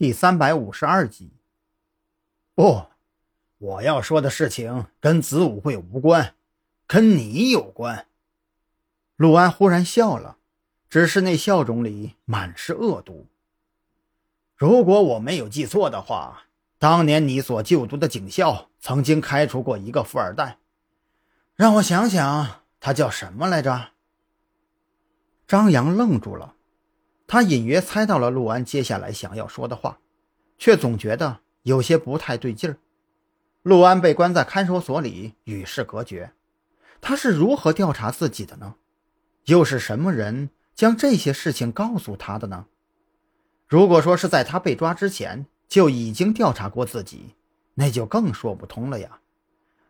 第三百五十二集。不，我要说的事情跟子午会无关，跟你有关。陆安忽然笑了，只是那笑容里满是恶毒。如果我没有记错的话，当年你所就读的警校曾经开除过一个富二代。让我想想，他叫什么来着？张扬愣住了。他隐约猜到了陆安接下来想要说的话，却总觉得有些不太对劲儿。陆安被关在看守所里，与世隔绝，他是如何调查自己的呢？又是什么人将这些事情告诉他的呢？如果说是在他被抓之前就已经调查过自己，那就更说不通了呀。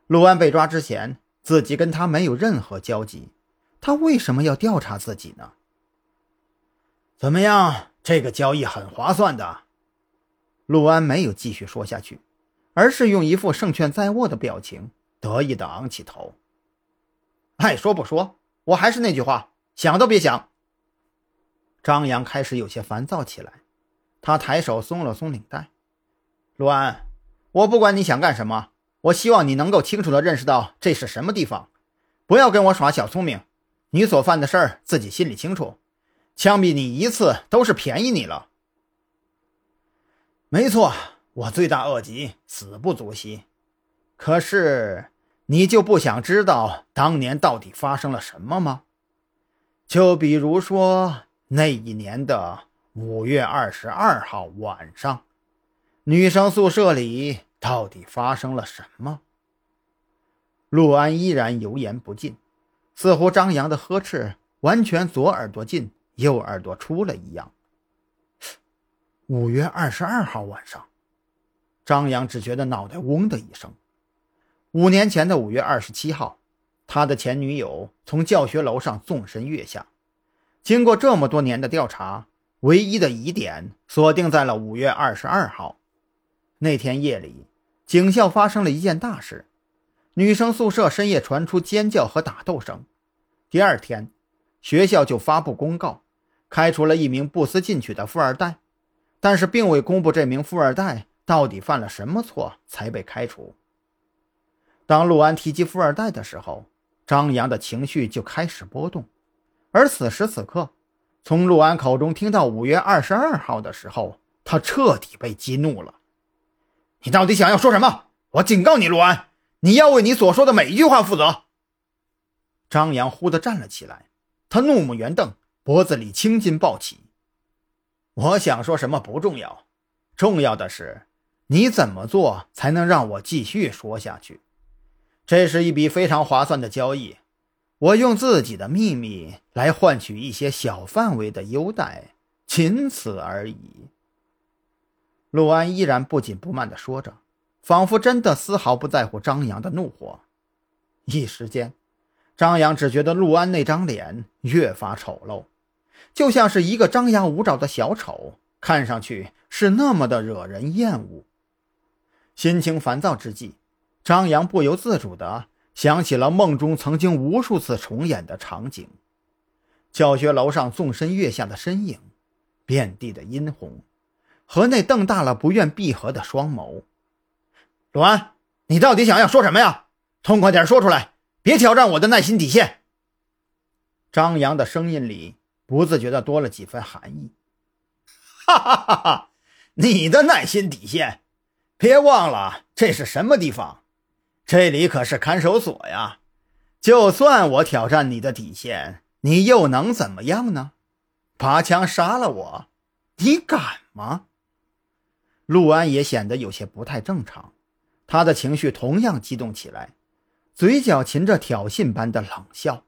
陆安被抓之前，自己跟他没有任何交集，他为什么要调查自己呢？怎么样？这个交易很划算的。陆安没有继续说下去，而是用一副胜券在握的表情，得意的昂起头。爱说不说，我还是那句话，想都别想。张扬开始有些烦躁起来，他抬手松了松领带。陆安，我不管你想干什么，我希望你能够清楚的认识到这是什么地方，不要跟我耍小聪明。你所犯的事儿，自己心里清楚。枪毙你一次都是便宜你了。没错，我罪大恶极，死不足惜。可是你就不想知道当年到底发生了什么吗？就比如说那一年的五月二十二号晚上，女生宿舍里到底发生了什么？陆安依然油盐不进，似乎张扬的呵斥完全左耳朵进。右耳朵出了一样。五月二十二号晚上，张扬只觉得脑袋嗡的一声。五年前的五月二十七号，他的前女友从教学楼上纵身跃下。经过这么多年的调查，唯一的疑点锁定在了五月二十二号那天夜里，警校发生了一件大事：女生宿舍深夜传出尖叫和打斗声。第二天，学校就发布公告。开除了一名不思进取的富二代，但是并未公布这名富二代到底犯了什么错才被开除。当陆安提及富二代的时候，张扬的情绪就开始波动。而此时此刻，从陆安口中听到五月二十二号的时候，他彻底被激怒了。你到底想要说什么？我警告你，陆安，你要为你所说的每一句话负责。张扬忽地站了起来，他怒目圆瞪。脖子里青筋暴起，我想说什么不重要，重要的是你怎么做才能让我继续说下去。这是一笔非常划算的交易，我用自己的秘密来换取一些小范围的优待，仅此而已。陆安依然不紧不慢地说着，仿佛真的丝毫不在乎张扬的怒火。一时间。张扬只觉得陆安那张脸越发丑陋，就像是一个张牙舞爪的小丑，看上去是那么的惹人厌恶。心情烦躁之际，张扬不由自主地想起了梦中曾经无数次重演的场景：教学楼上纵身跃下的身影，遍地的殷红，和那瞪大了不愿闭合的双眸。陆安，你到底想要说什么呀？痛快点说出来！别挑战我的耐心底线。张扬的声音里不自觉的多了几分寒意。哈哈哈哈！你的耐心底线？别忘了这是什么地方？这里可是看守所呀！就算我挑战你的底线，你又能怎么样呢？拔枪杀了我？你敢吗？陆安也显得有些不太正常，他的情绪同样激动起来。嘴角噙着挑衅般的冷笑。